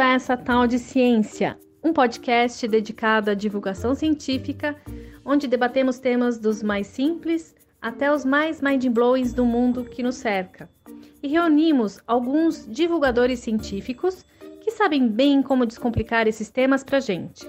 a essa tal de ciência, um podcast dedicado à divulgação científica, onde debatemos temas dos mais simples até os mais mind-blowings do mundo que nos cerca. E reunimos alguns divulgadores científicos que sabem bem como descomplicar esses temas para gente.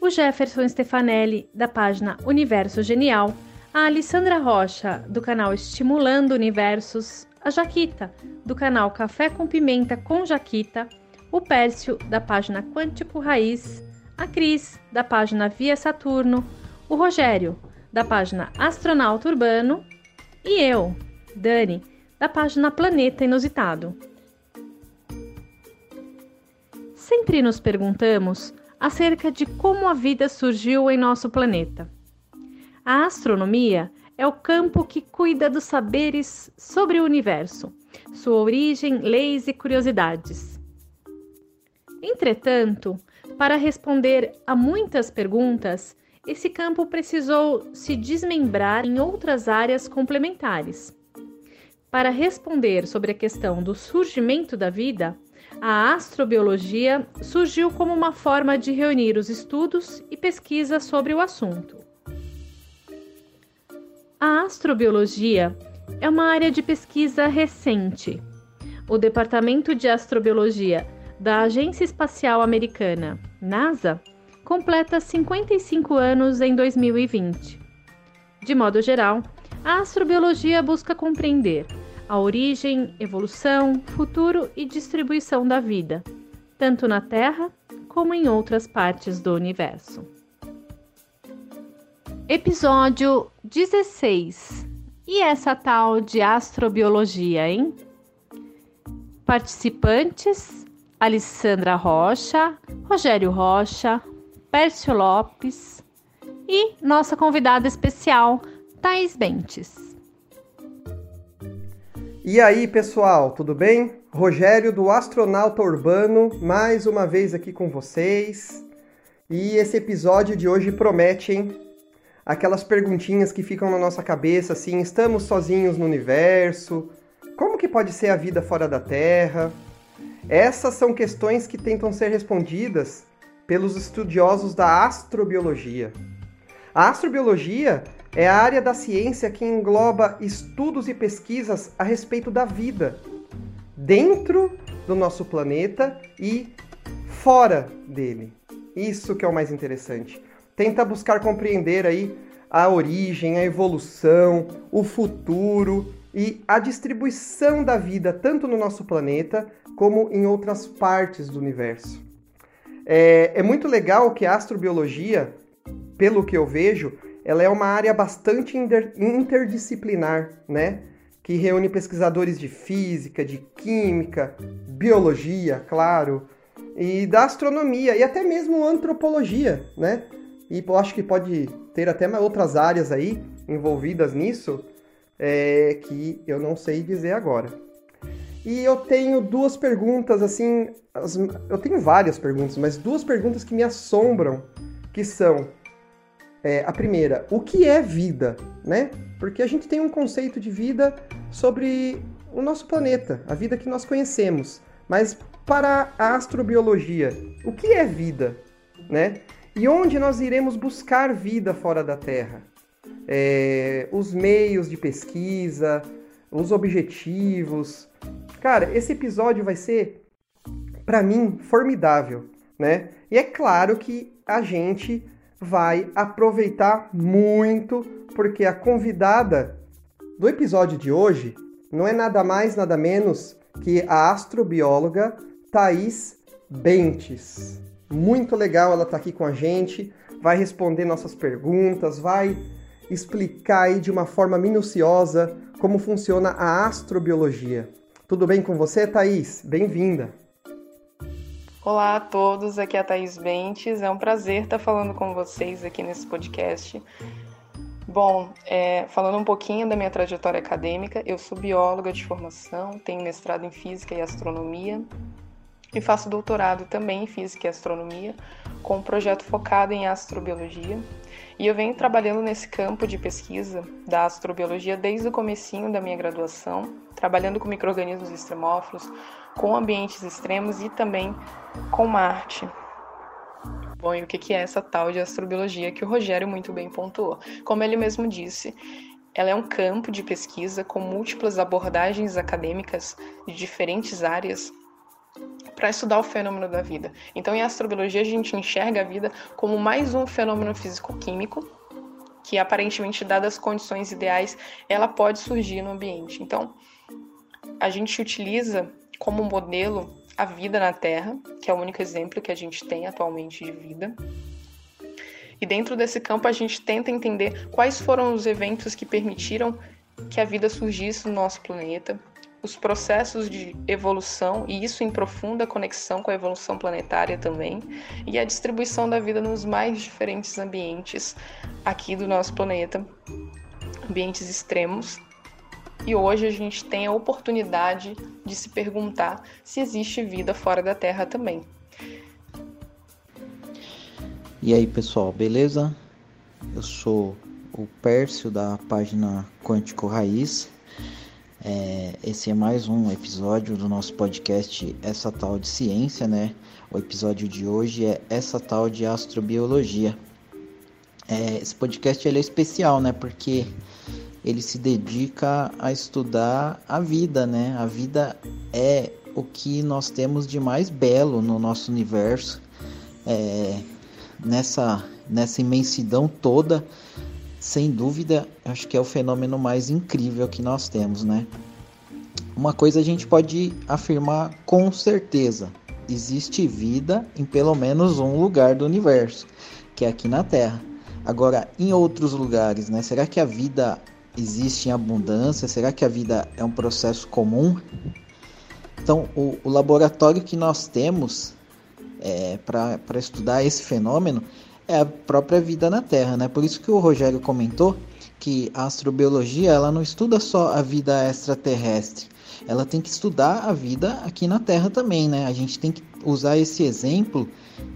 O Jefferson Stefanelli, da página Universo Genial, a Alessandra Rocha, do canal Estimulando Universos, a Jaquita, do canal Café com Pimenta com Jaquita, o Pércio, da página Quântico Raiz, a Cris, da página Via Saturno, o Rogério, da página Astronauta Urbano, e eu, Dani, da página Planeta Inusitado. Sempre nos perguntamos acerca de como a vida surgiu em nosso planeta. A astronomia é o campo que cuida dos saberes sobre o universo, sua origem, leis e curiosidades. Entretanto, para responder a muitas perguntas, esse campo precisou se desmembrar em outras áreas complementares. Para responder sobre a questão do surgimento da vida, a astrobiologia surgiu como uma forma de reunir os estudos e pesquisas sobre o assunto. A astrobiologia é uma área de pesquisa recente. O Departamento de Astrobiologia da Agência Espacial Americana, NASA, completa 55 anos em 2020. De modo geral, a astrobiologia busca compreender a origem, evolução, futuro e distribuição da vida, tanto na Terra como em outras partes do universo. Episódio 16. E essa tal de astrobiologia, hein? Participantes: Alessandra Rocha, Rogério Rocha, Pércio Lopes e nossa convidada especial, Thais Bentes. E aí, pessoal, tudo bem? Rogério do Astronauta Urbano, mais uma vez aqui com vocês. E esse episódio de hoje promete, hein? Aquelas perguntinhas que ficam na nossa cabeça, assim, estamos sozinhos no universo? Como que pode ser a vida fora da Terra? Essas são questões que tentam ser respondidas pelos estudiosos da astrobiologia. A astrobiologia é a área da ciência que engloba estudos e pesquisas a respeito da vida dentro do nosso planeta e fora dele. Isso que é o mais interessante. Tenta buscar compreender aí a origem, a evolução, o futuro e a distribuição da vida tanto no nosso planeta como em outras partes do universo. É, é muito legal que a astrobiologia, pelo que eu vejo, ela é uma área bastante interdisciplinar, né? Que reúne pesquisadores de física, de química, biologia, claro, e da astronomia e até mesmo antropologia, né? E eu acho que pode ter até outras áreas aí envolvidas nisso é, que eu não sei dizer agora. E eu tenho duas perguntas, assim, as, eu tenho várias perguntas, mas duas perguntas que me assombram, que são é, a primeira, o que é vida, né? Porque a gente tem um conceito de vida sobre o nosso planeta, a vida que nós conhecemos. Mas para a astrobiologia, o que é vida, né? E onde nós iremos buscar vida fora da Terra? É, os meios de pesquisa, os objetivos. Cara, esse episódio vai ser, para mim, formidável, né? E é claro que a gente vai aproveitar muito, porque a convidada do episódio de hoje não é nada mais, nada menos que a astrobióloga Thaís Bentes. Muito legal ela estar tá aqui com a gente, vai responder nossas perguntas, vai explicar aí de uma forma minuciosa como funciona a astrobiologia. Tudo bem com você, Thaís? Bem-vinda! Olá a todos, aqui é a Thaís Bentes. É um prazer estar falando com vocês aqui nesse podcast. Bom, é, falando um pouquinho da minha trajetória acadêmica, eu sou bióloga de formação, tenho mestrado em Física e Astronomia. E faço doutorado também em Física e Astronomia, com um projeto focado em astrobiologia. E eu venho trabalhando nesse campo de pesquisa da astrobiologia desde o comecinho da minha graduação, trabalhando com microrganismos extremófilos, com ambientes extremos e também com Marte. Bom, e o que é essa tal de astrobiologia que o Rogério muito bem pontuou? Como ele mesmo disse, ela é um campo de pesquisa com múltiplas abordagens acadêmicas de diferentes áreas para estudar o fenômeno da vida. Então, em astrobiologia, a gente enxerga a vida como mais um fenômeno físico-químico que, aparentemente, dadas as condições ideais, ela pode surgir no ambiente. Então, a gente utiliza como modelo a vida na Terra, que é o único exemplo que a gente tem atualmente de vida. E dentro desse campo, a gente tenta entender quais foram os eventos que permitiram que a vida surgisse no nosso planeta, os processos de evolução, e isso em profunda conexão com a evolução planetária também, e a distribuição da vida nos mais diferentes ambientes aqui do nosso planeta, ambientes extremos. E hoje a gente tem a oportunidade de se perguntar se existe vida fora da Terra também. E aí pessoal, beleza? Eu sou o Pércio da página Quântico Raiz é, esse é mais um episódio do nosso podcast Essa Tal de Ciência, né? O episódio de hoje é Essa Tal de Astrobiologia. É, esse podcast ele é especial, né? Porque ele se dedica a estudar a vida, né? A vida é o que nós temos de mais belo no nosso universo. É, nessa, nessa imensidão toda, sem dúvida, acho que é o fenômeno mais incrível que nós temos, né? Uma coisa a gente pode afirmar com certeza: existe vida em pelo menos um lugar do universo, que é aqui na Terra. Agora, em outros lugares, né? Será que a vida existe em abundância? Será que a vida é um processo comum? Então, o, o laboratório que nós temos é, para estudar esse fenômeno é a própria vida na Terra, né? Por isso que o Rogério comentou que a astrobiologia ela não estuda só a vida extraterrestre, ela tem que estudar a vida aqui na Terra também, né? A gente tem que usar esse exemplo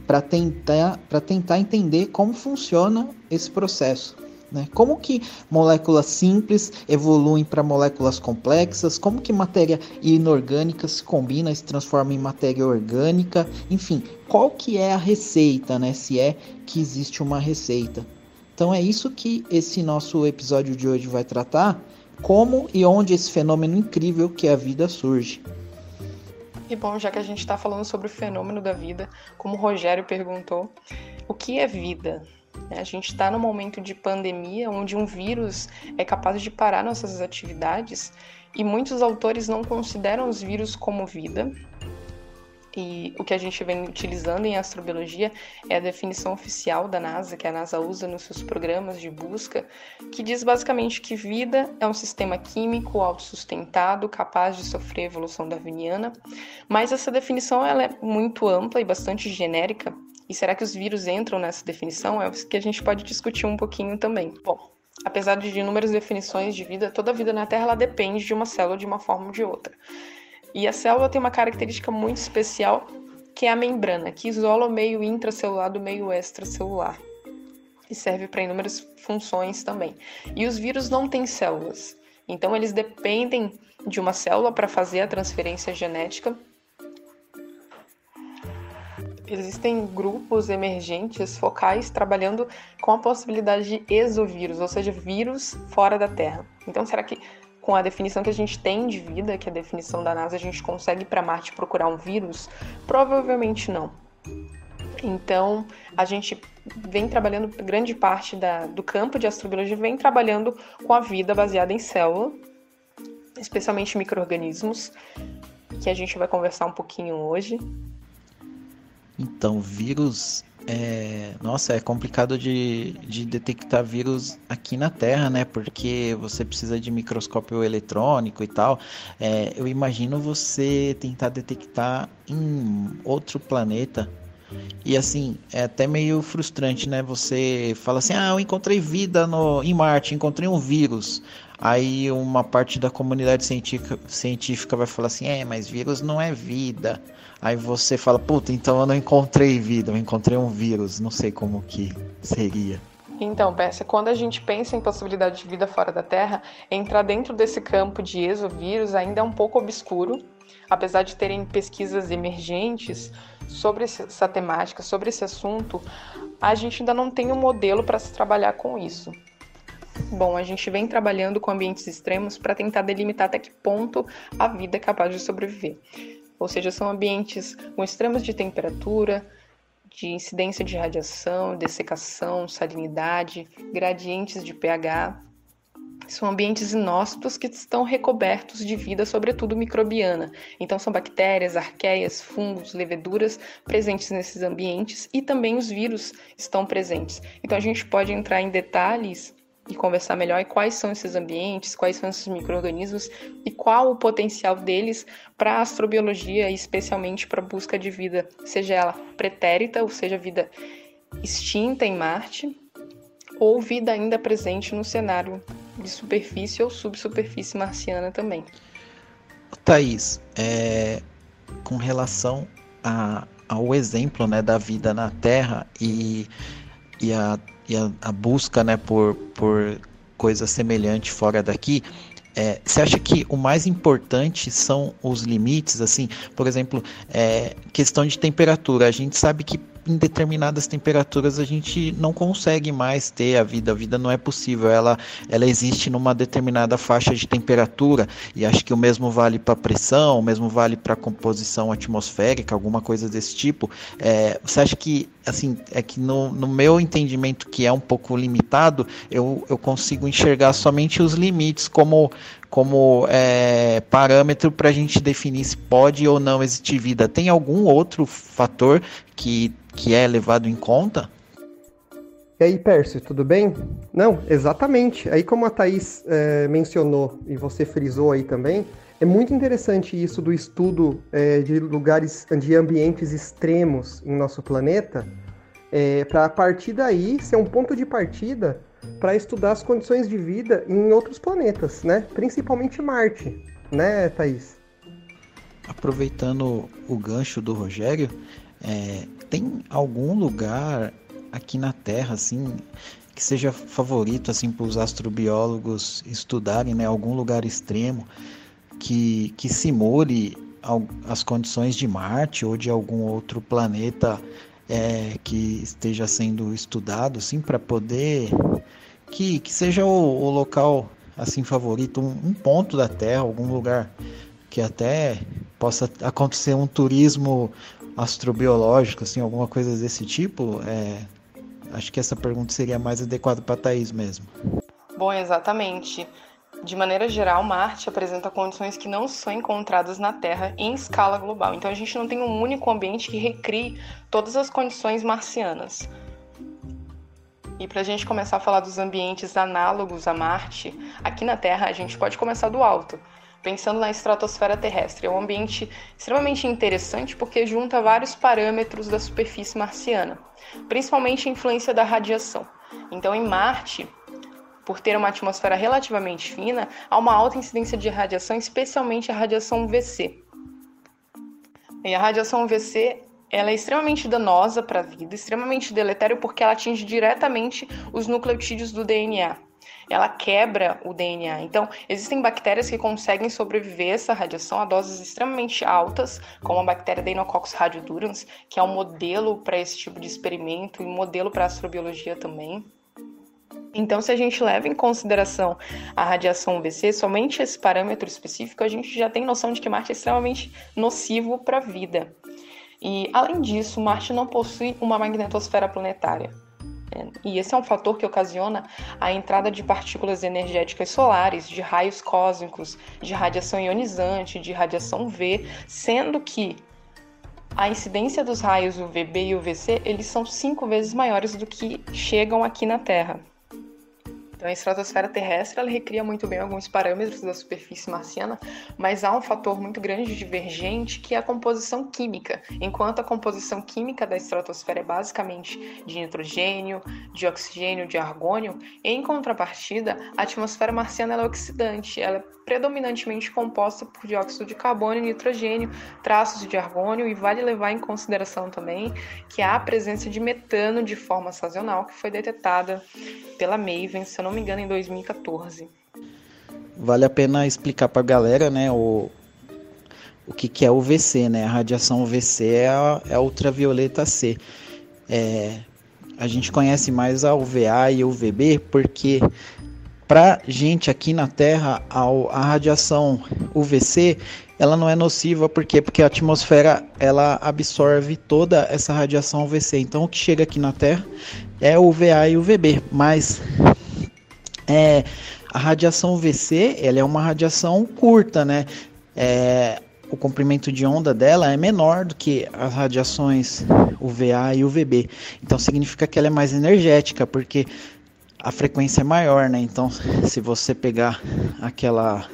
para tentar para tentar entender como funciona esse processo. Né? Como que moléculas simples evoluem para moléculas complexas? Como que matéria inorgânica se combina e se transforma em matéria orgânica? Enfim, qual que é a receita, né? Se é que existe uma receita. Então é isso que esse nosso episódio de hoje vai tratar. Como e onde esse fenômeno incrível que é a vida surge. E bom, já que a gente está falando sobre o fenômeno da vida, como o Rogério perguntou, o que é vida? Né? A gente está num momento de pandemia onde um vírus é capaz de parar nossas atividades e muitos autores não consideram os vírus como vida. E o que a gente vem utilizando em astrobiologia é a definição oficial da NASA, que a NASA usa nos seus programas de busca, que diz basicamente que vida é um sistema químico autossustentado, capaz de sofrer evolução darwiniana. Mas essa definição ela é muito ampla e bastante genérica, e será que os vírus entram nessa definição? É o que a gente pode discutir um pouquinho também. Bom, apesar de inúmeras definições de vida, toda vida na Terra depende de uma célula de uma forma ou de outra. E a célula tem uma característica muito especial, que é a membrana, que isola o meio intracelular do meio extracelular. E serve para inúmeras funções também. E os vírus não têm células, então eles dependem de uma célula para fazer a transferência genética existem grupos emergentes focais trabalhando com a possibilidade de exovírus, ou seja, vírus fora da Terra. Então, será que com a definição que a gente tem de vida, que é a definição da NASA, a gente consegue para Marte procurar um vírus? Provavelmente não. Então, a gente vem trabalhando, grande parte da, do campo de astrobiologia vem trabalhando com a vida baseada em célula, especialmente micro-organismos, que a gente vai conversar um pouquinho hoje. Então, vírus. É... Nossa, é complicado de, de detectar vírus aqui na Terra, né? Porque você precisa de microscópio eletrônico e tal. É, eu imagino você tentar detectar em outro planeta. E assim, é até meio frustrante, né? Você fala assim: ah, eu encontrei vida no, em Marte, encontrei um vírus. aí uma parte da comunidade científica, científica vai falar assim: é, mas vírus não é vida. Aí você fala: puta, então eu não encontrei vida, eu encontrei um vírus, não sei como que seria. Então, Pérsia, quando a gente pensa em possibilidade de vida fora da Terra, entrar dentro desse campo de exovírus ainda é um pouco obscuro, apesar de terem pesquisas emergentes sobre essa temática, sobre esse assunto, a gente ainda não tem um modelo para se trabalhar com isso. Bom, a gente vem trabalhando com ambientes extremos para tentar delimitar até que ponto a vida é capaz de sobreviver. Ou seja, são ambientes com extremos de temperatura, de incidência de radiação, dessecação, salinidade, gradientes de pH. São ambientes inóspitos que estão recobertos de vida, sobretudo microbiana. Então, são bactérias, arqueias, fungos, leveduras presentes nesses ambientes e também os vírus estão presentes. Então, a gente pode entrar em detalhes e conversar melhor quais são esses ambientes, quais são esses micro-organismos e qual o potencial deles para a astrobiologia e especialmente para a busca de vida, seja ela pretérita, ou seja, vida extinta em Marte, ou vida ainda presente no cenário de superfície ou subsuperfície marciana também. Thaís, é, com relação a, ao exemplo né, da vida na Terra e, e a e a, a busca né, por, por coisa semelhante fora daqui, é, você acha que o mais importante são os limites, assim, por exemplo, é, questão de temperatura. A gente sabe que em determinadas temperaturas a gente não consegue mais ter a vida, a vida não é possível, ela, ela existe numa determinada faixa de temperatura e acho que o mesmo vale para pressão, o mesmo vale para composição atmosférica, alguma coisa desse tipo. É, você acha que, assim, é que no, no meu entendimento que é um pouco limitado, eu, eu consigo enxergar somente os limites como como é, parâmetro para a gente definir se pode ou não existir vida. Tem algum outro fator que que é levado em conta? E aí, Pércio, tudo bem? Não, exatamente. Aí, como a Thaís é, mencionou e você frisou aí também, é muito interessante isso do estudo é, de lugares, de ambientes extremos em nosso planeta, é, para a partir daí ser um ponto de partida para estudar as condições de vida em outros planetas, né? Principalmente Marte, né, Thaís? Aproveitando o gancho do Rogério, é, tem algum lugar aqui na Terra, assim, que seja favorito, assim, para os astrobiólogos estudarem, né? Algum lugar extremo que, que simule as condições de Marte ou de algum outro planeta é, que esteja sendo estudado, assim, para poder que, que seja o, o local assim favorito, um, um, ponto da Terra, algum lugar que até possa acontecer um turismo astrobiológico, assim, alguma coisa desse tipo, é, acho que essa pergunta seria mais adequada para Thaís mesmo. Bom, exatamente. De maneira geral, Marte apresenta condições que não são encontradas na Terra em escala global. Então, a gente não tem um único ambiente que recrie todas as condições marcianas. E para a gente começar a falar dos ambientes análogos a Marte, aqui na Terra a gente pode começar do alto pensando na estratosfera terrestre. É um ambiente extremamente interessante porque junta vários parâmetros da superfície marciana, principalmente a influência da radiação. Então, em Marte, por ter uma atmosfera relativamente fina, há uma alta incidência de radiação, especialmente a radiação UVC. E a radiação UVC ela é extremamente danosa para a vida, extremamente deletéria porque ela atinge diretamente os nucleotídeos do DNA ela quebra o DNA. Então, existem bactérias que conseguem sobreviver a essa radiação a doses extremamente altas, como a bactéria Deinococcus radiodurans, que é um modelo para esse tipo de experimento e um modelo para astrobiologia também. Então, se a gente leva em consideração a radiação UVC, somente esse parâmetro específico, a gente já tem noção de que Marte é extremamente nocivo para a vida. E, além disso, Marte não possui uma magnetosfera planetária. E esse é um fator que ocasiona a entrada de partículas energéticas solares, de raios cósmicos, de radiação ionizante, de radiação V, sendo que a incidência dos raios UVB e UVC eles são cinco vezes maiores do que chegam aqui na Terra. Então, a estratosfera terrestre ela recria muito bem alguns parâmetros da superfície marciana, mas há um fator muito grande divergente que é a composição química. Enquanto a composição química da estratosfera é basicamente de nitrogênio, de oxigênio, de argônio, em contrapartida, a atmosfera marciana é oxidante, ela é predominantemente composta por dióxido de carbono e nitrogênio, traços de argônio, e vale levar em consideração também que há a presença de metano de forma sazonal que foi detectada pela Maven, se eu não me engano, em 2014. Vale a pena explicar para a galera, né, o, o que, que é UVC, né? A radiação UVC é a, é a ultravioleta C. É, a gente conhece mais a UVA e a UVB porque para gente aqui na Terra a, a radiação UVC ela não é nociva por quê? Porque a atmosfera ela absorve toda essa radiação UVC. Então o que chega aqui na Terra é UVA e UVB, mas é, a radiação UVC ela é uma radiação curta, né? É, o comprimento de onda dela é menor do que as radiações UVA e UVB. Então significa que ela é mais energética, porque a frequência é maior, né? Então, se você pegar aquela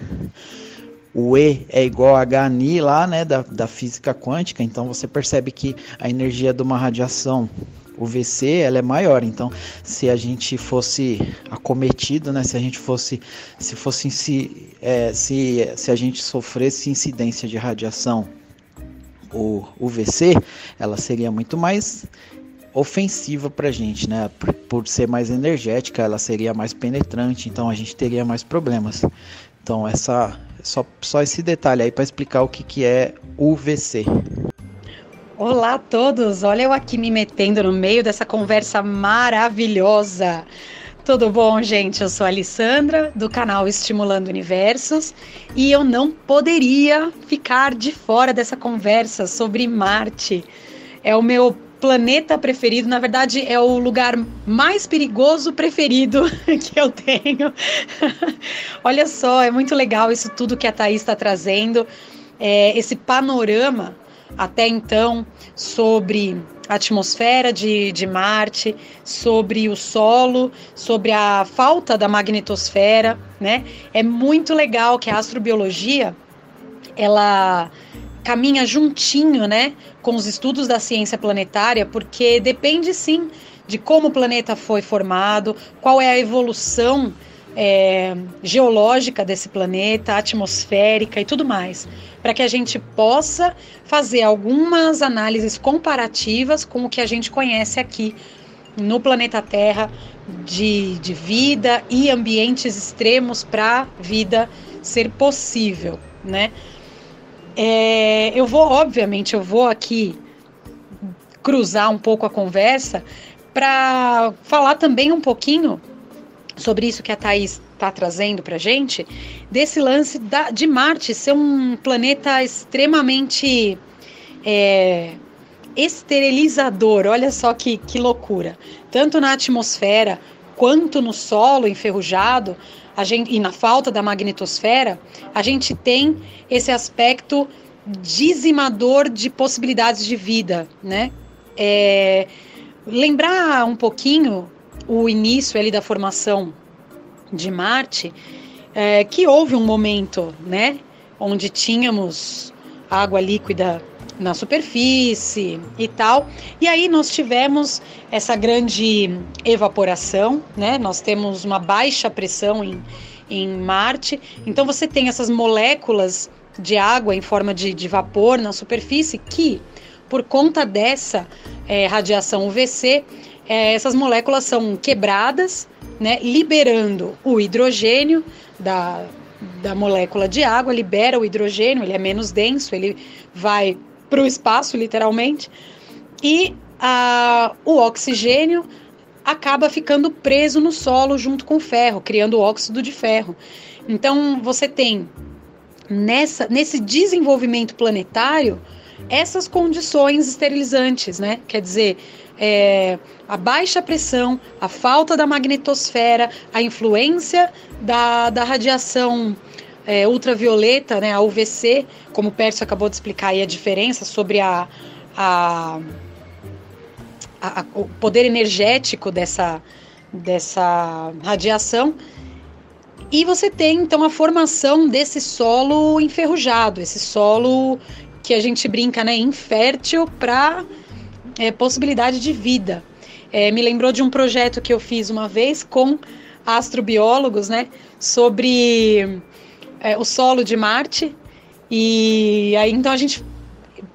o E é igual a HNI lá, né, da, da física quântica, então você percebe que a energia de uma radiação o VC ela é maior. Então, se a gente fosse acometido, né, se a gente fosse, se fosse se, é, se, se a gente sofresse incidência de radiação, o UVC, ela seria muito mais ofensiva para a gente, né? Por, por, ser mais energética, ela seria mais penetrante, então a gente teria mais problemas. Então essa só, só esse detalhe aí para explicar o que, que é UVC. Olá a todos! Olha eu aqui me metendo no meio dessa conversa maravilhosa. Tudo bom, gente? Eu sou a Alessandra, do canal Estimulando Universos, e eu não poderia ficar de fora dessa conversa sobre Marte. É o meu planeta preferido, na verdade, é o lugar mais perigoso preferido que eu tenho. Olha só, é muito legal isso tudo que a Thaís está trazendo, é, esse panorama até então sobre a atmosfera de, de Marte, sobre o solo, sobre a falta da magnetosfera, né? É muito legal que a astrobiologia ela caminha juntinho, né, com os estudos da ciência planetária, porque depende sim de como o planeta foi formado, qual é a evolução é, geológica desse planeta, atmosférica e tudo mais, para que a gente possa fazer algumas análises comparativas com o que a gente conhece aqui no planeta Terra de, de vida e ambientes extremos para vida ser possível, né? É, eu vou, obviamente, eu vou aqui cruzar um pouco a conversa para falar também um pouquinho sobre isso que a Thaís está trazendo para gente, desse lance da, de Marte ser um planeta extremamente é, esterilizador. Olha só que, que loucura. Tanto na atmosfera quanto no solo enferrujado, a gente, e na falta da magnetosfera, a gente tem esse aspecto dizimador de possibilidades de vida, né? É, lembrar um pouquinho o início ali da formação de Marte, é, que houve um momento, né, onde tínhamos água líquida na superfície e tal. E aí nós tivemos essa grande evaporação, né? Nós temos uma baixa pressão em, em Marte. Então você tem essas moléculas de água em forma de, de vapor na superfície que, por conta dessa é, radiação UVC, é, essas moléculas são quebradas, né? Liberando o hidrogênio da da molécula de água, libera o hidrogênio, ele é menos denso, ele vai para o espaço, literalmente, e a, o oxigênio acaba ficando preso no solo junto com o ferro, criando óxido de ferro. Então você tem nessa, nesse desenvolvimento planetário essas condições esterilizantes, né? Quer dizer, é, a baixa pressão, a falta da magnetosfera, a influência da, da radiação é, ultravioleta, né, a UVC, como o Pércio acabou de explicar aí a diferença sobre a, a, a, o poder energético dessa, dessa radiação. E você tem então a formação desse solo enferrujado, esse solo que a gente brinca, né, infértil para é, possibilidade de vida. É, me lembrou de um projeto que eu fiz uma vez com astrobiólogos, né, sobre é, o solo de Marte. E aí então a gente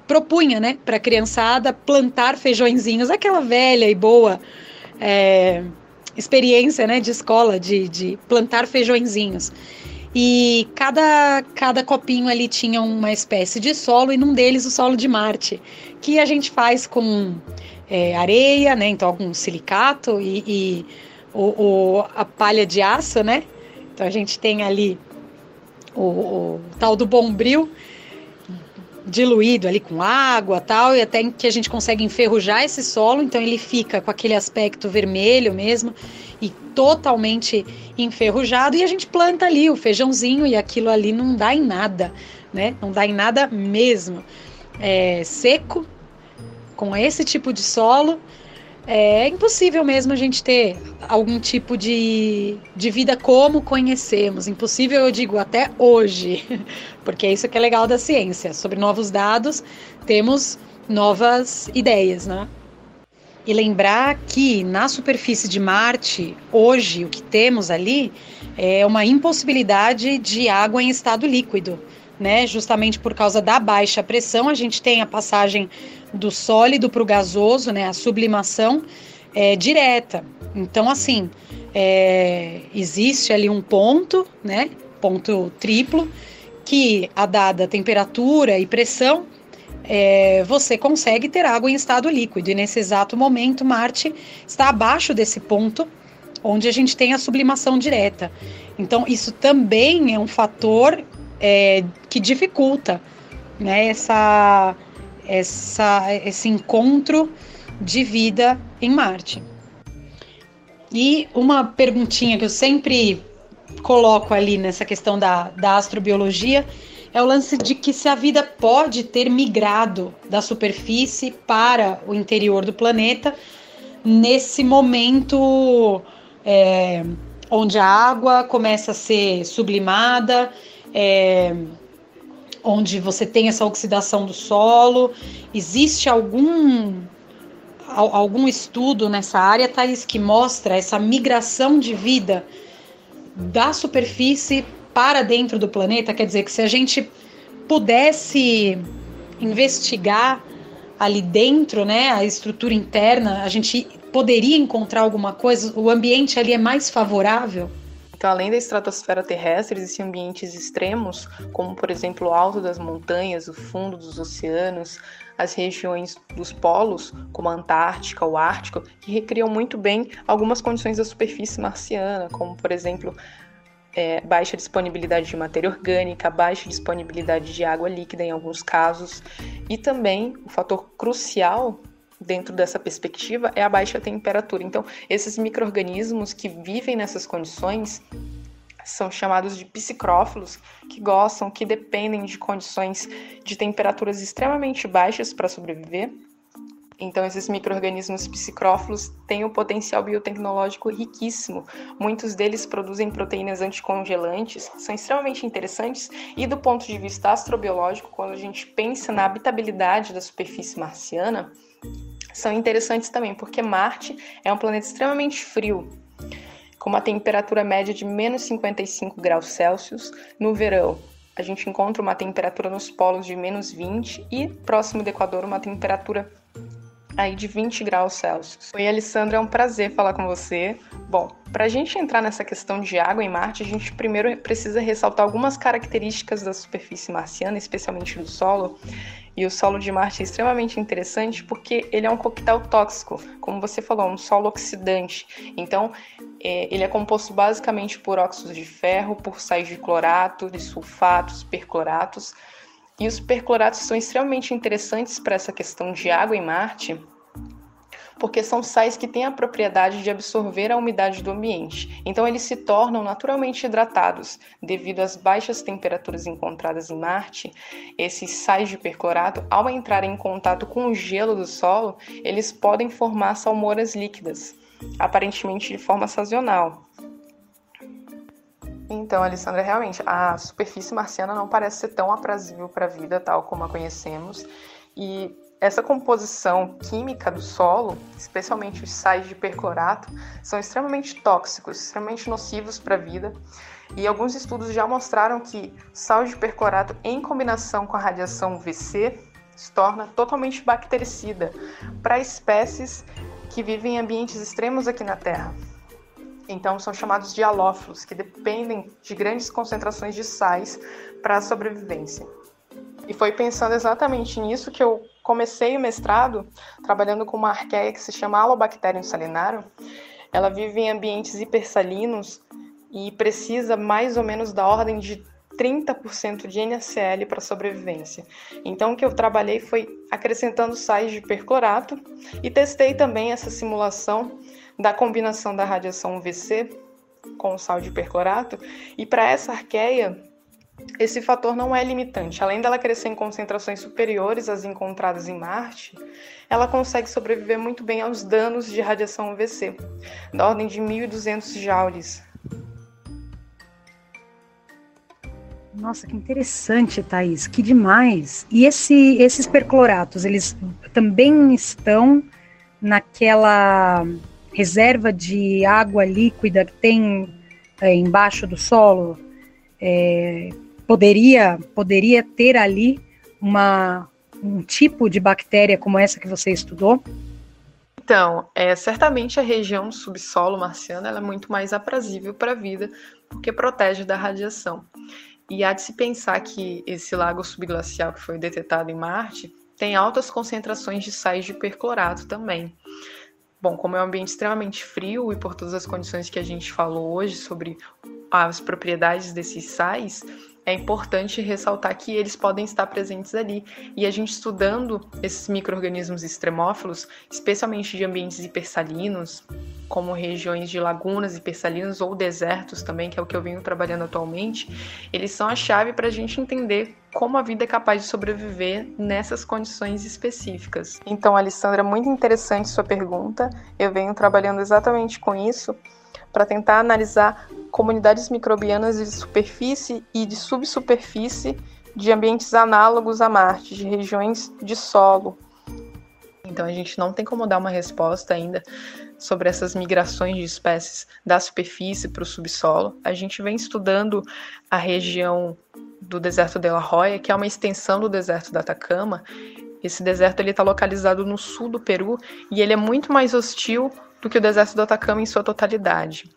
propunha, né, para a criançada plantar feijõezinhos, aquela velha e boa é, experiência, né, de escola, de, de plantar feijõezinhos. E cada, cada copinho ali tinha uma espécie de solo, e num deles o solo de Marte, que a gente faz com é, areia, né? Então algum silicato e, e o, o, a palha de aço, né? Então a gente tem ali o, o tal do bombril diluído ali com água tal, e até que a gente consegue enferrujar esse solo, então ele fica com aquele aspecto vermelho mesmo e totalmente enferrujado, e a gente planta ali o feijãozinho e aquilo ali não dá em nada, né? Não dá em nada mesmo. É seco, com esse tipo de solo, é impossível mesmo a gente ter algum tipo de, de vida como conhecemos. Impossível, eu digo, até hoje, porque é isso que é legal da ciência. Sobre novos dados, temos novas ideias, né? E lembrar que na superfície de Marte, hoje, o que temos ali é uma impossibilidade de água em estado líquido. Né? Justamente por causa da baixa pressão, a gente tem a passagem do sólido para o gasoso, né, a sublimação é, direta. Então, assim, é, existe ali um ponto, né, ponto triplo, que a dada temperatura e pressão, é, você consegue ter água em estado líquido. E nesse exato momento, Marte está abaixo desse ponto, onde a gente tem a sublimação direta. Então, isso também é um fator é, que dificulta né, essa essa, esse encontro de vida em Marte. E uma perguntinha que eu sempre coloco ali nessa questão da, da astrobiologia é o lance de que se a vida pode ter migrado da superfície para o interior do planeta nesse momento é, onde a água começa a ser sublimada, é, onde você tem essa oxidação do solo. Existe algum algum estudo nessa área, Thais, que mostra essa migração de vida da superfície para dentro do planeta? Quer dizer, que se a gente pudesse investigar ali dentro, né, a estrutura interna, a gente poderia encontrar alguma coisa? O ambiente ali é mais favorável? Então, além da estratosfera terrestre, existem ambientes extremos, como por exemplo o alto das montanhas, o fundo dos oceanos, as regiões dos polos, como a Antártica, o Ártico, que recriam muito bem algumas condições da superfície marciana, como por exemplo é, baixa disponibilidade de matéria orgânica, baixa disponibilidade de água líquida em alguns casos, e também o fator crucial dentro dessa perspectiva é a baixa temperatura. Então, esses micro-organismos que vivem nessas condições são chamados de psicrófilos, que gostam, que dependem de condições de temperaturas extremamente baixas para sobreviver. Então, esses micro-organismos psicrófilos têm um potencial biotecnológico riquíssimo. Muitos deles produzem proteínas anticongelantes, são extremamente interessantes. E do ponto de vista astrobiológico, quando a gente pensa na habitabilidade da superfície marciana, são interessantes também, porque Marte é um planeta extremamente frio, com uma temperatura média de menos 55 graus Celsius. No verão, a gente encontra uma temperatura nos polos de menos 20 e próximo do Equador uma temperatura aí de 20 graus Celsius. Oi, Alessandra, é um prazer falar com você. Bom, para a gente entrar nessa questão de água em Marte, a gente primeiro precisa ressaltar algumas características da superfície marciana, especialmente do solo. E o solo de Marte é extremamente interessante porque ele é um coquetel tóxico, como você falou, um solo oxidante. Então, é, ele é composto basicamente por óxidos de ferro, por sais de clorato, de sulfatos, percloratos. E os percloratos são extremamente interessantes para essa questão de água em Marte, porque são sais que têm a propriedade de absorver a umidade do ambiente. Então, eles se tornam naturalmente hidratados. Devido às baixas temperaturas encontradas em Marte, esses sais de perclorato, ao entrarem em contato com o gelo do solo, eles podem formar salmouras líquidas. aparentemente de forma sazonal. Então, Alessandra, realmente, a superfície marciana não parece ser tão aprazível para a vida tal como a conhecemos. E essa composição química do solo, especialmente os sais de perclorato, são extremamente tóxicos, extremamente nocivos para a vida. E alguns estudos já mostraram que sal de perclorato em combinação com a radiação UVC se torna totalmente bactericida para espécies que vivem em ambientes extremos aqui na Terra. Então, são chamados de halófilos, que dependem de grandes concentrações de sais para a sobrevivência. E foi pensando exatamente nisso que eu comecei o mestrado trabalhando com uma arqueia que se chama Alobacterium salinarum. Ela vive em ambientes hipersalinos e precisa mais ou menos da ordem de 30% de NaCl para sobrevivência. Então, o que eu trabalhei foi acrescentando sais de perclorato e testei também essa simulação da combinação da radiação UVC com o sal de perclorato. E para essa arqueia, esse fator não é limitante. Além dela crescer em concentrações superiores às encontradas em Marte, ela consegue sobreviver muito bem aos danos de radiação UVC, da ordem de 1.200 joules Nossa, que interessante, Thaís, que demais. E esse, esses percloratos, eles também estão naquela reserva de água líquida que tem é, embaixo do solo? É, poderia, poderia ter ali uma, um tipo de bactéria como essa que você estudou? Então, é, certamente a região subsolo marciano é muito mais aprazível para a vida, porque protege da radiação. E há de se pensar que esse lago subglacial que foi detectado em Marte tem altas concentrações de sais de perclorato também. Bom, como é um ambiente extremamente frio e por todas as condições que a gente falou hoje sobre as propriedades desses sais, é importante ressaltar que eles podem estar presentes ali. E a gente estudando esses micro-organismos extremófilos, especialmente de ambientes hipersalinos, como regiões de lagunas hipersalinas ou desertos também, que é o que eu venho trabalhando atualmente, eles são a chave para a gente entender como a vida é capaz de sobreviver nessas condições específicas. Então, Alessandra, muito interessante sua pergunta. Eu venho trabalhando exatamente com isso para tentar analisar comunidades microbianas de superfície e de subsuperfície de ambientes análogos a Marte, de regiões de solo. Então a gente não tem como dar uma resposta ainda sobre essas migrações de espécies da superfície para o subsolo. A gente vem estudando a região do deserto de La Roya, que é uma extensão do deserto da Atacama. Esse deserto ele está localizado no sul do Peru e ele é muito mais hostil do que o deserto do Atacama em sua totalidade.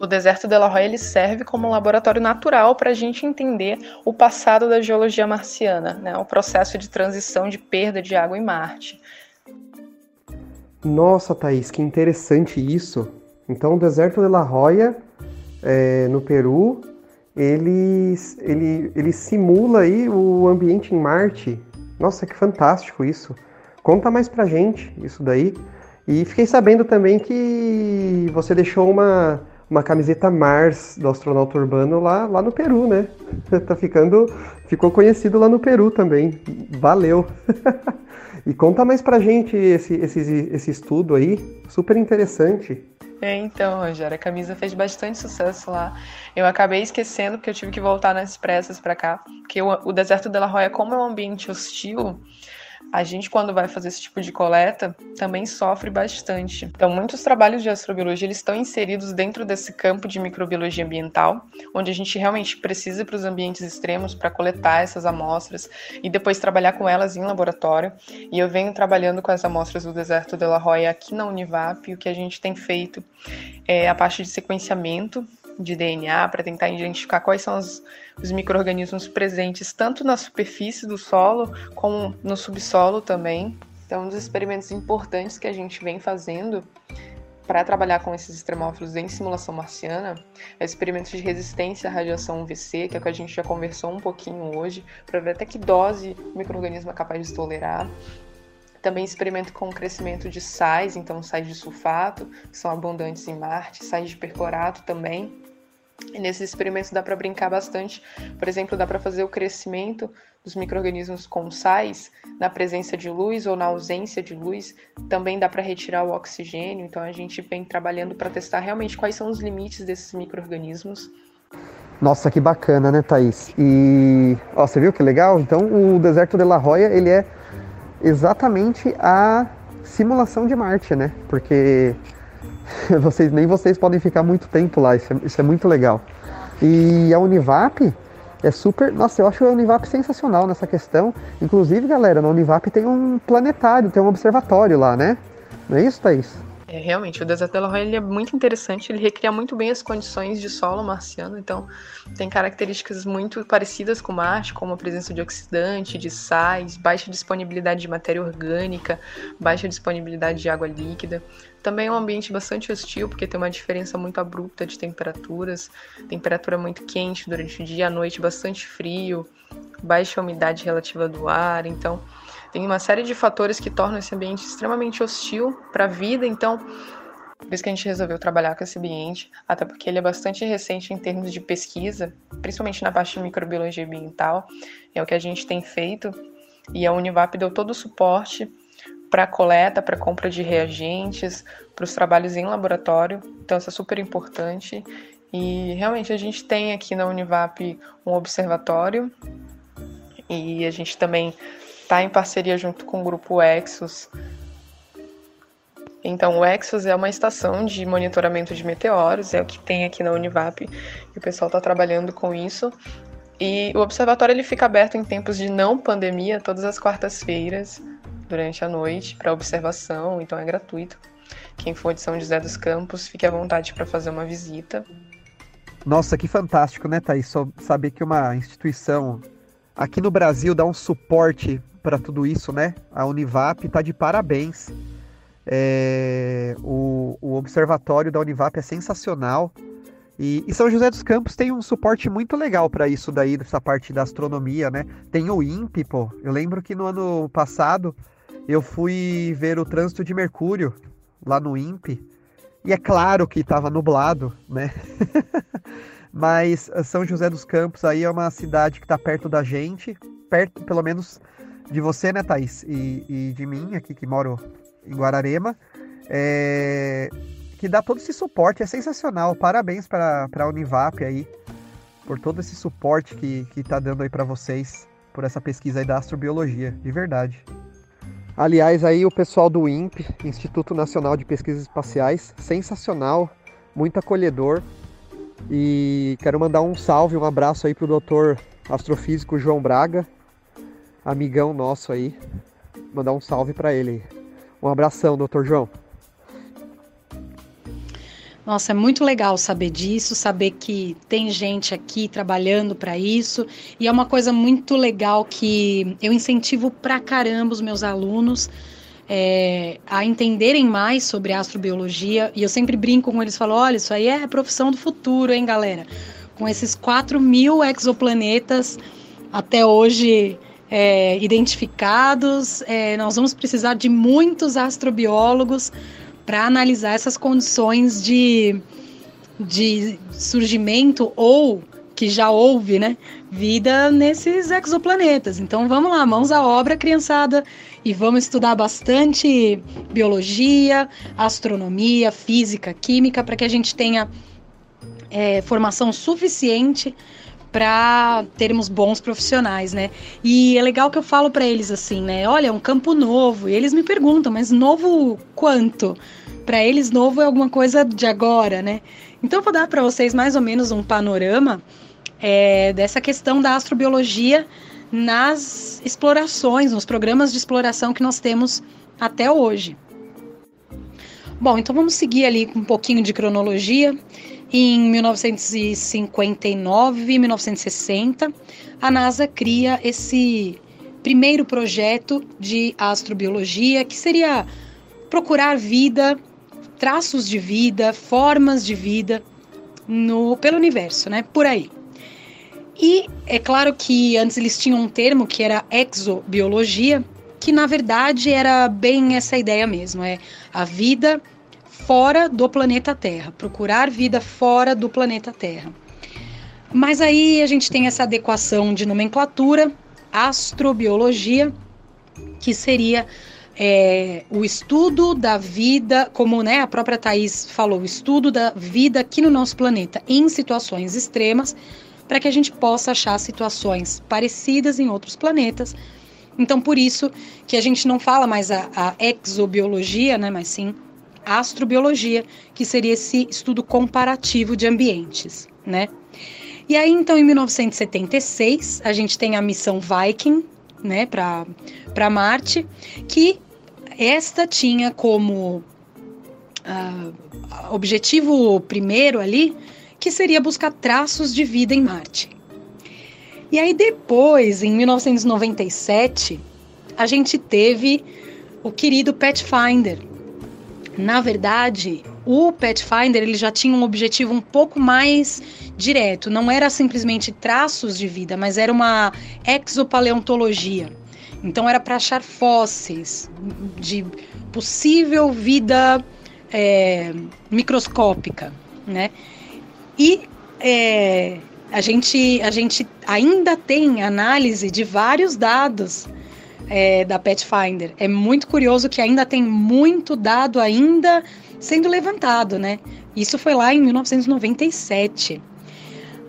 O deserto de La Roya ele serve como um laboratório natural para a gente entender o passado da geologia marciana, né? o processo de transição de perda de água em Marte. Nossa, Thaís, que interessante isso. Então, o deserto de La Roya, é, no Peru, ele, ele, ele simula aí o ambiente em Marte. Nossa, que fantástico isso. Conta mais pra gente isso daí. E fiquei sabendo também que você deixou uma, uma camiseta Mars do astronauta urbano lá, lá no Peru, né? tá ficando. Ficou conhecido lá no Peru também. Valeu! E conta mais pra gente esse, esse, esse estudo aí, super interessante. É, então, Rogério, a camisa fez bastante sucesso lá. Eu acabei esquecendo porque eu tive que voltar nas pressas para cá, porque o, o deserto de La Roya, como é um ambiente hostil, a gente, quando vai fazer esse tipo de coleta, também sofre bastante. Então, muitos trabalhos de astrobiologia eles estão inseridos dentro desse campo de microbiologia ambiental, onde a gente realmente precisa ir para os ambientes extremos para coletar essas amostras e depois trabalhar com elas em laboratório. E eu venho trabalhando com as amostras do deserto de La Roya aqui na Univap, e o que a gente tem feito é a parte de sequenciamento de DNA para tentar identificar quais são os, os micro-organismos presentes tanto na superfície do solo como no subsolo também. Então, um dos experimentos importantes que a gente vem fazendo para trabalhar com esses extremófilos em simulação marciana é experimento de resistência à radiação UVC, que é o que a gente já conversou um pouquinho hoje, para ver até que dose o microorganismo é capaz de tolerar. Também experimento com o crescimento de sais, então sais de sulfato, que são abundantes em Marte, sais de percorato também, e nesses experimentos dá para brincar bastante. Por exemplo, dá para fazer o crescimento dos micro-organismos com sais, na presença de luz ou na ausência de luz, também dá para retirar o oxigênio. Então a gente vem trabalhando para testar realmente quais são os limites desses micro-organismos. Nossa, que bacana, né, Thaís? E ó, você viu que legal? Então o deserto de La Joya, ele é exatamente a simulação de Marte, né? Porque vocês nem vocês podem ficar muito tempo lá, isso é, isso é muito legal. E a Univap é super. Nossa, eu acho a Univap sensacional nessa questão. Inclusive, galera, na Univap tem um planetário, tem um observatório lá, né? Não é isso, Thaís? É, realmente, o deserto de La ele é muito interessante, ele recria muito bem as condições de solo marciano, então tem características muito parecidas com Marte, como a presença de oxidante, de sais, baixa disponibilidade de matéria orgânica, baixa disponibilidade de água líquida. Também é um ambiente bastante hostil, porque tem uma diferença muito abrupta de temperaturas, temperatura muito quente durante o dia, à noite bastante frio, baixa umidade relativa do ar, então tem uma série de fatores que tornam esse ambiente extremamente hostil para a vida, então por isso que a gente resolveu trabalhar com esse ambiente, até porque ele é bastante recente em termos de pesquisa, principalmente na parte de microbiologia ambiental, é o que a gente tem feito, e a Univap deu todo o suporte para coleta, para compra de reagentes, para os trabalhos em laboratório, então isso é super importante. E realmente a gente tem aqui na Univap um observatório e a gente também está em parceria junto com o grupo Exos. Então, o Exos é uma estação de monitoramento de meteoros, é o que tem aqui na Univap, e o pessoal está trabalhando com isso. E o observatório ele fica aberto em tempos de não pandemia, todas as quartas-feiras, durante a noite, para observação, então é gratuito. Quem for de São José dos Campos, fique à vontade para fazer uma visita. Nossa, que fantástico, né, Thaís? Saber que uma instituição aqui no Brasil dá um suporte para tudo isso, né? A Univap está de parabéns. É, o, o, observatório da Univap é sensacional. E, e, São José dos Campos tem um suporte muito legal para isso daí, dessa parte da astronomia, né? Tem o INPE, pô. Eu lembro que no ano passado eu fui ver o trânsito de Mercúrio lá no INPE. E é claro que estava nublado, né? Mas São José dos Campos aí é uma cidade que está perto da gente, perto, pelo menos de você, né, Thaís? E, e de mim, aqui que moro em Guararema, é, que dá todo esse suporte, é sensacional. Parabéns para a Univap aí, por todo esse suporte que está dando aí para vocês, por essa pesquisa aí da astrobiologia, de verdade. Aliás, aí o pessoal do INPE, Instituto Nacional de Pesquisas Espaciais, sensacional, muito acolhedor. E quero mandar um salve, um abraço aí pro doutor astrofísico João Braga, amigão nosso aí. Mandar um salve para ele. Um abração, doutor João. Nossa, é muito legal saber disso, saber que tem gente aqui trabalhando para isso. E é uma coisa muito legal que eu incentivo pra caramba os meus alunos é, a entenderem mais sobre astrobiologia. E eu sempre brinco com eles, falo, olha, isso aí é profissão do futuro, hein, galera? Com esses 4 mil exoplanetas até hoje é, identificados. É, nós vamos precisar de muitos astrobiólogos para analisar essas condições de, de surgimento ou que já houve, né, vida nesses exoplanetas. Então vamos lá, mãos à obra, criançada, e vamos estudar bastante biologia, astronomia, física, química, para que a gente tenha é, formação suficiente para termos bons profissionais, né? E é legal que eu falo para eles assim, né? Olha, é um campo novo. E eles me perguntam, mas novo quanto? Para eles, novo é alguma coisa de agora, né? Então, eu vou dar para vocês mais ou menos um panorama é, dessa questão da astrobiologia nas explorações, nos programas de exploração que nós temos até hoje. Bom, então vamos seguir ali com um pouquinho de cronologia. Em 1959, 1960, a NASA cria esse primeiro projeto de astrobiologia, que seria procurar vida, traços de vida, formas de vida no, pelo universo, né? Por aí. E é claro que antes eles tinham um termo que era exobiologia, que na verdade era bem essa ideia mesmo, é a vida fora do planeta Terra, procurar vida fora do planeta Terra. Mas aí a gente tem essa adequação de nomenclatura. astrobiologia, que seria é, o estudo da vida, como né, a própria Thais falou, o estudo da vida aqui no nosso planeta em situações extremas, para que a gente possa achar situações parecidas em outros planetas. Então, por isso que a gente não fala mais a, a exobiologia, né, mas sim astrobiologia, que seria esse estudo comparativo de ambientes, né? E aí, então, em 1976, a gente tem a missão Viking, né, para Marte, que esta tinha como uh, objetivo primeiro ali, que seria buscar traços de vida em Marte. E aí depois, em 1997, a gente teve o querido Pathfinder. Na verdade, o Pathfinder ele já tinha um objetivo um pouco mais direto. Não era simplesmente traços de vida, mas era uma exopaleontologia. Então era para achar fósseis de possível vida é, microscópica, né? E é, a, gente, a gente ainda tem análise de vários dados é, da Pathfinder. É muito curioso que ainda tem muito dado ainda sendo levantado, né? Isso foi lá em 1997.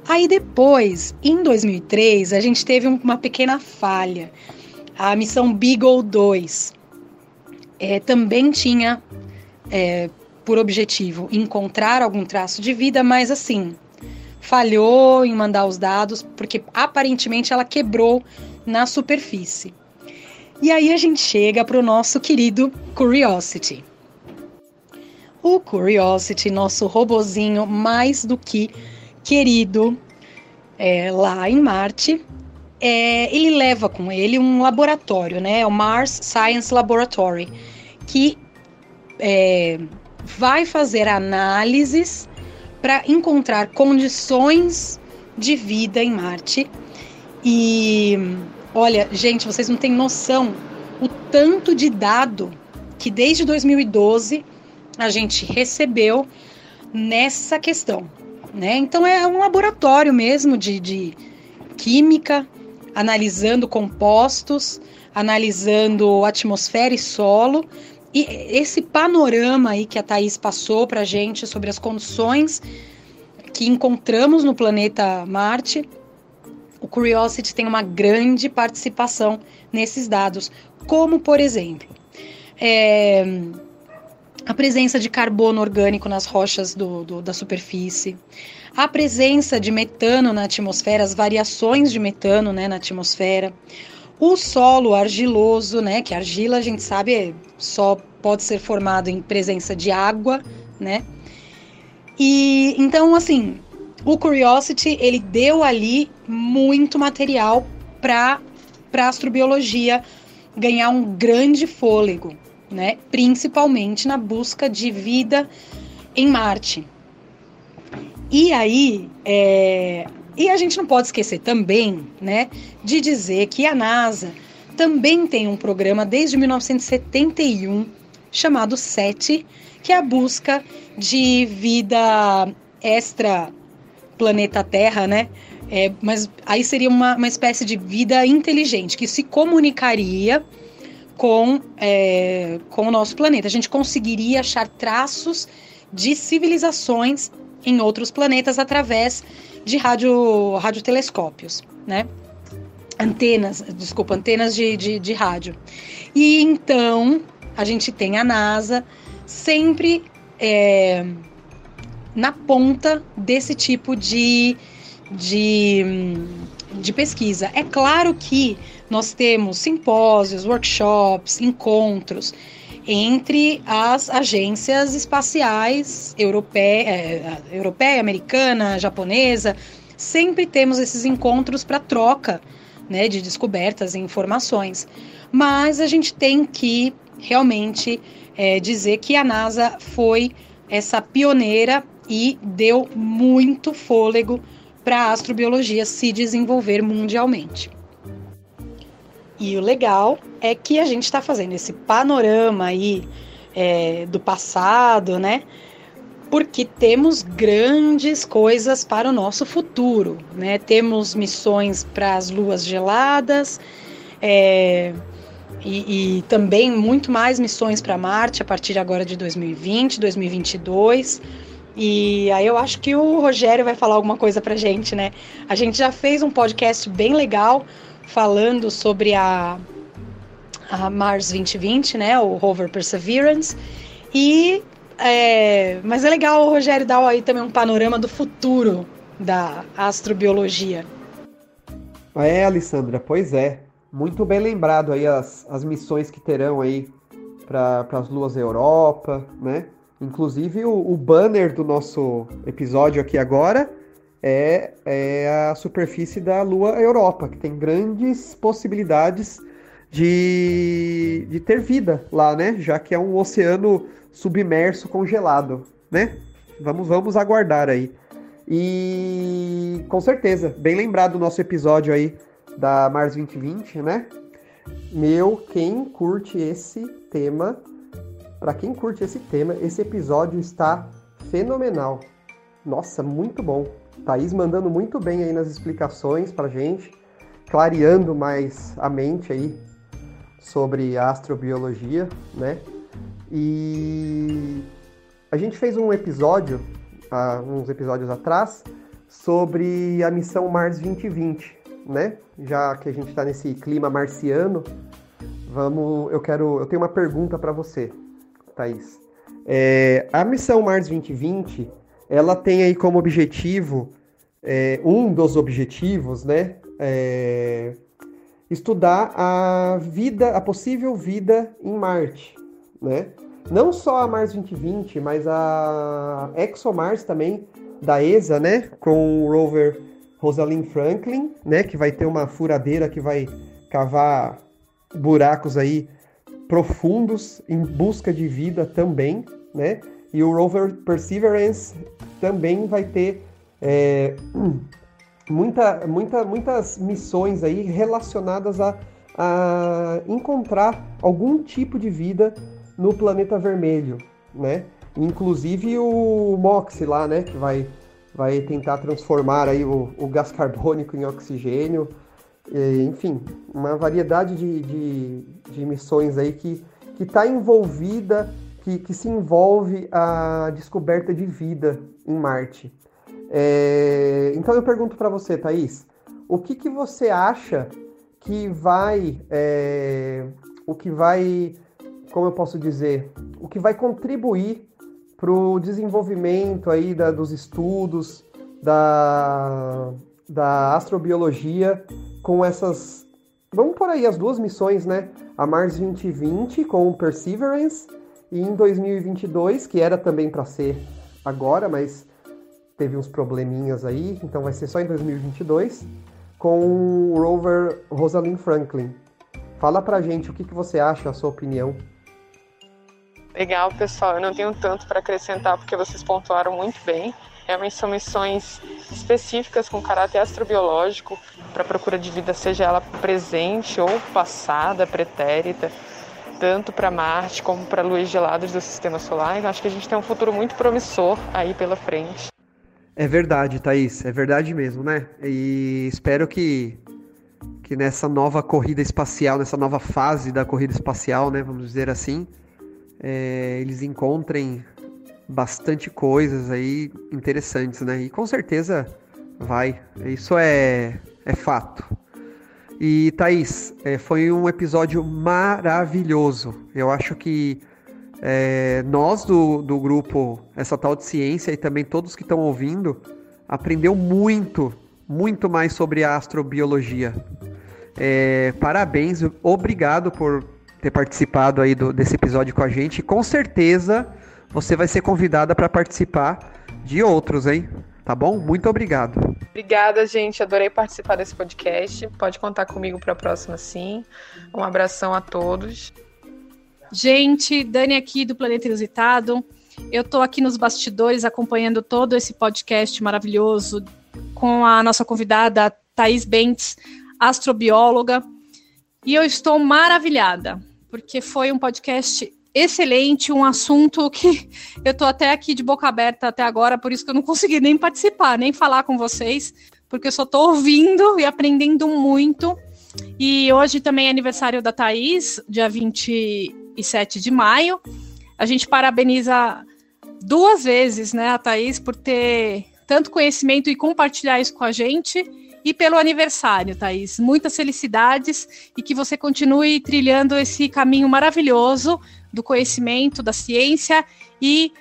Aí depois, em 2003, a gente teve uma pequena falha a missão Beagle 2 é, também tinha é, por objetivo encontrar algum traço de vida, mas assim, falhou em mandar os dados, porque aparentemente ela quebrou na superfície. E aí a gente chega para o nosso querido Curiosity. O Curiosity, nosso robozinho mais do que querido é, lá em Marte, é, ele leva com ele um laboratório, né? O Mars Science Laboratory, que é, vai fazer análises para encontrar condições de vida em Marte. E olha, gente, vocês não têm noção o tanto de dado que desde 2012 a gente recebeu nessa questão. Né? Então é um laboratório mesmo de, de química, analisando compostos, analisando atmosfera e solo. E esse panorama aí que a Thaís passou para a gente sobre as condições que encontramos no planeta Marte, o Curiosity tem uma grande participação nesses dados, como, por exemplo, é, a presença de carbono orgânico nas rochas do, do, da superfície, a presença de metano na atmosfera, as variações de metano né, na atmosfera, o solo argiloso, né, que argila a gente sabe só pode ser formado em presença de água, né? E então assim, o Curiosity ele deu ali muito material para para astrobiologia ganhar um grande fôlego, né? Principalmente na busca de vida em Marte. E aí, é... e a gente não pode esquecer também, né, de dizer que a NASA também tem um programa desde 1971 chamado SET, que é a busca de vida extra planeta Terra, né? É, mas aí seria uma, uma espécie de vida inteligente que se comunicaria com, é, com o nosso planeta. A gente conseguiria achar traços de civilizações em outros planetas através de rádio, radiotelescópios, né? Antenas, desculpa, antenas de, de, de rádio. E então a gente tem a NASA sempre é, na ponta desse tipo de, de, de pesquisa. É claro que nós temos simpósios, workshops, encontros entre as agências espaciais europeia, é, europeia americana, japonesa. Sempre temos esses encontros para troca né, de descobertas e informações. Mas a gente tem que realmente é, dizer que a NASA foi essa pioneira e deu muito fôlego para a astrobiologia se desenvolver mundialmente. E o legal é que a gente está fazendo esse panorama aí é, do passado, né? porque temos grandes coisas para o nosso futuro, né? Temos missões para as luas geladas, é, e, e, também muito mais missões para Marte a partir agora de 2020, 2022. E aí eu acho que o Rogério vai falar alguma coisa para gente, né? A gente já fez um podcast bem legal falando sobre a, a Mars 2020, né? O rover Perseverance. E é, mas é legal o Rogério dar aí também um panorama do futuro da astrobiologia. É, Alessandra, pois é. Muito bem lembrado aí as, as missões que terão aí para as luas Europa, né? Inclusive, o, o, banner do nosso episódio aqui agora é, é a superfície da Lua Europa, que tem grandes possibilidades de, de ter vida lá, né? Já que é um oceano submerso congelado, né? Vamos, vamos aguardar aí. E com certeza, bem lembrado do nosso episódio aí da Mars 2020, né? Meu, quem curte esse tema para quem curte esse tema, esse episódio está fenomenal. Nossa, muito bom. Thaís mandando muito bem aí nas explicações pra gente, clareando mais a mente aí sobre astrobiologia, né? E a gente fez um episódio, há uns episódios atrás, sobre a missão Mars 2020, né? Já que a gente está nesse clima marciano, vamos, eu quero, eu tenho uma pergunta para você. Thaís. É, a missão Mars 2020, ela tem aí como objetivo, é, um dos objetivos, né, é, estudar a vida, a possível vida em Marte, né? Não só a Mars 2020, mas a ExoMars também, da ESA, né, com o rover Rosalind Franklin, né, que vai ter uma furadeira que vai cavar buracos aí profundos em busca de vida também, né? E o rover Perseverance também vai ter é, muita, muita, muitas missões aí relacionadas a, a encontrar algum tipo de vida no planeta vermelho, né? Inclusive o MOX lá, né? Que vai, vai tentar transformar aí o, o gás carbônico em oxigênio enfim, uma variedade de, de, de missões aí que está envolvida, que, que se envolve a descoberta de vida em Marte. É, então eu pergunto para você, Thaís, o que, que você acha que vai, é, o que vai, como eu posso dizer, o que vai contribuir para o desenvolvimento aí da, dos estudos da, da astrobiologia com essas. Vamos por aí as duas missões, né? A Mars 2020 com o Perseverance e em 2022, que era também para ser agora, mas teve uns probleminhas aí, então vai ser só em 2022, com o rover Rosalind Franklin. Fala pra gente o que, que você acha, a sua opinião. Legal, pessoal. Eu não tenho tanto para acrescentar porque vocês pontuaram muito bem. Realmente são missões específicas com caráter astrobiológico para a procura de vida, seja ela presente ou passada, pretérita, tanto para Marte como para luas geladas do Sistema Solar. Então, acho que a gente tem um futuro muito promissor aí pela frente. É verdade, Thaís, é verdade mesmo, né? E espero que, que nessa nova corrida espacial, nessa nova fase da corrida espacial, né, vamos dizer assim, é, eles encontrem bastante coisas aí interessantes, né? E com certeza vai. Isso é, é fato. E Thaís, é, foi um episódio maravilhoso. Eu acho que é, nós do, do grupo Essa Tal de Ciência e também todos que estão ouvindo aprendeu muito, muito mais sobre a astrobiologia. É, parabéns, obrigado por ter participado aí do, desse episódio com a gente. Com certeza você vai ser convidada para participar de outros, hein? Tá bom? Muito obrigado. Obrigada, gente. Adorei participar desse podcast. Pode contar comigo para a próxima, sim. Um abração a todos. Gente, Dani aqui do Planeta Inusitado. Eu estou aqui nos bastidores acompanhando todo esse podcast maravilhoso com a nossa convidada Thaís Bentes, astrobióloga. E eu estou maravilhada, porque foi um podcast excelente, um assunto que eu estou até aqui de boca aberta até agora, por isso que eu não consegui nem participar, nem falar com vocês, porque eu só estou ouvindo e aprendendo muito. E hoje também é aniversário da Thaís, dia 27 de maio. A gente parabeniza duas vezes, né, a Thaís, por ter tanto conhecimento e compartilhar isso com a gente. E pelo aniversário, Thaís. Muitas felicidades e que você continue trilhando esse caminho maravilhoso do conhecimento, da ciência e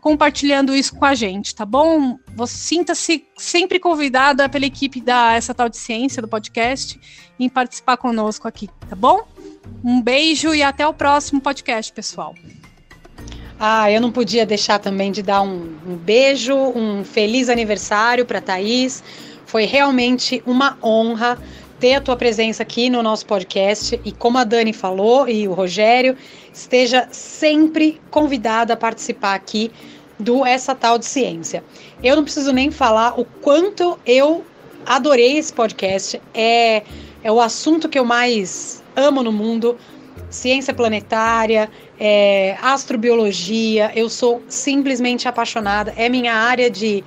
compartilhando isso com a gente, tá bom? Você sinta-se sempre convidada pela equipe da essa tal de ciência do podcast em participar conosco aqui, tá bom? Um beijo e até o próximo podcast, pessoal. Ah, eu não podia deixar também de dar um, um beijo, um feliz aniversário para Thaís. Foi realmente uma honra ter a tua presença aqui no nosso podcast e como a Dani falou e o Rogério, esteja sempre convidada a participar aqui do Essa Tal de Ciência. Eu não preciso nem falar o quanto eu adorei esse podcast. É, é o assunto que eu mais amo no mundo ciência planetária, é, astrobiologia. Eu sou simplesmente apaixonada, é minha área de,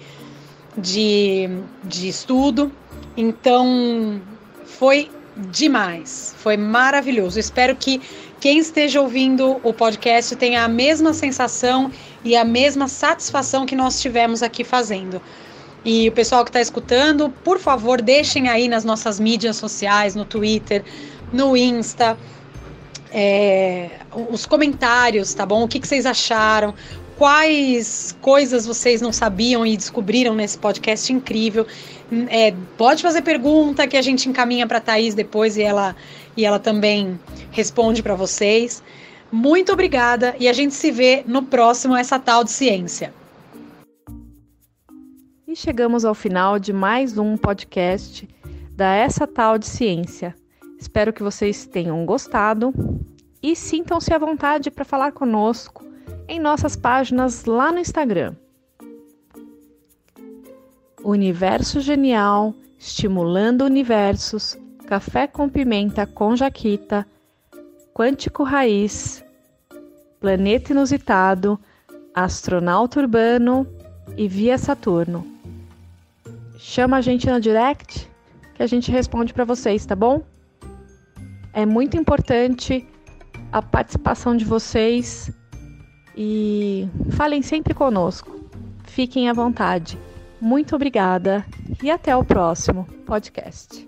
de, de estudo. Então, foi demais, foi maravilhoso. Espero que quem esteja ouvindo o podcast tenha a mesma sensação e a mesma satisfação que nós tivemos aqui fazendo. E o pessoal que está escutando, por favor, deixem aí nas nossas mídias sociais, no Twitter, no Insta, é, os comentários, tá bom? O que, que vocês acharam? Quais coisas vocês não sabiam e descobriram nesse podcast incrível? É, pode fazer pergunta que a gente encaminha para a Thaís depois e ela, e ela também responde para vocês. Muito obrigada e a gente se vê no próximo Essa Tal de Ciência. E chegamos ao final de mais um podcast da Essa Tal de Ciência. Espero que vocês tenham gostado e sintam-se à vontade para falar conosco em nossas páginas lá no Instagram. Universo Genial, Estimulando Universos, Café com Pimenta com Jaquita, Quântico Raiz, Planeta Inusitado, Astronauta Urbano e Via Saturno. Chama a gente no direct que a gente responde para vocês, tá bom? É muito importante a participação de vocês e falem sempre conosco. Fiquem à vontade. Muito obrigada e até o próximo podcast.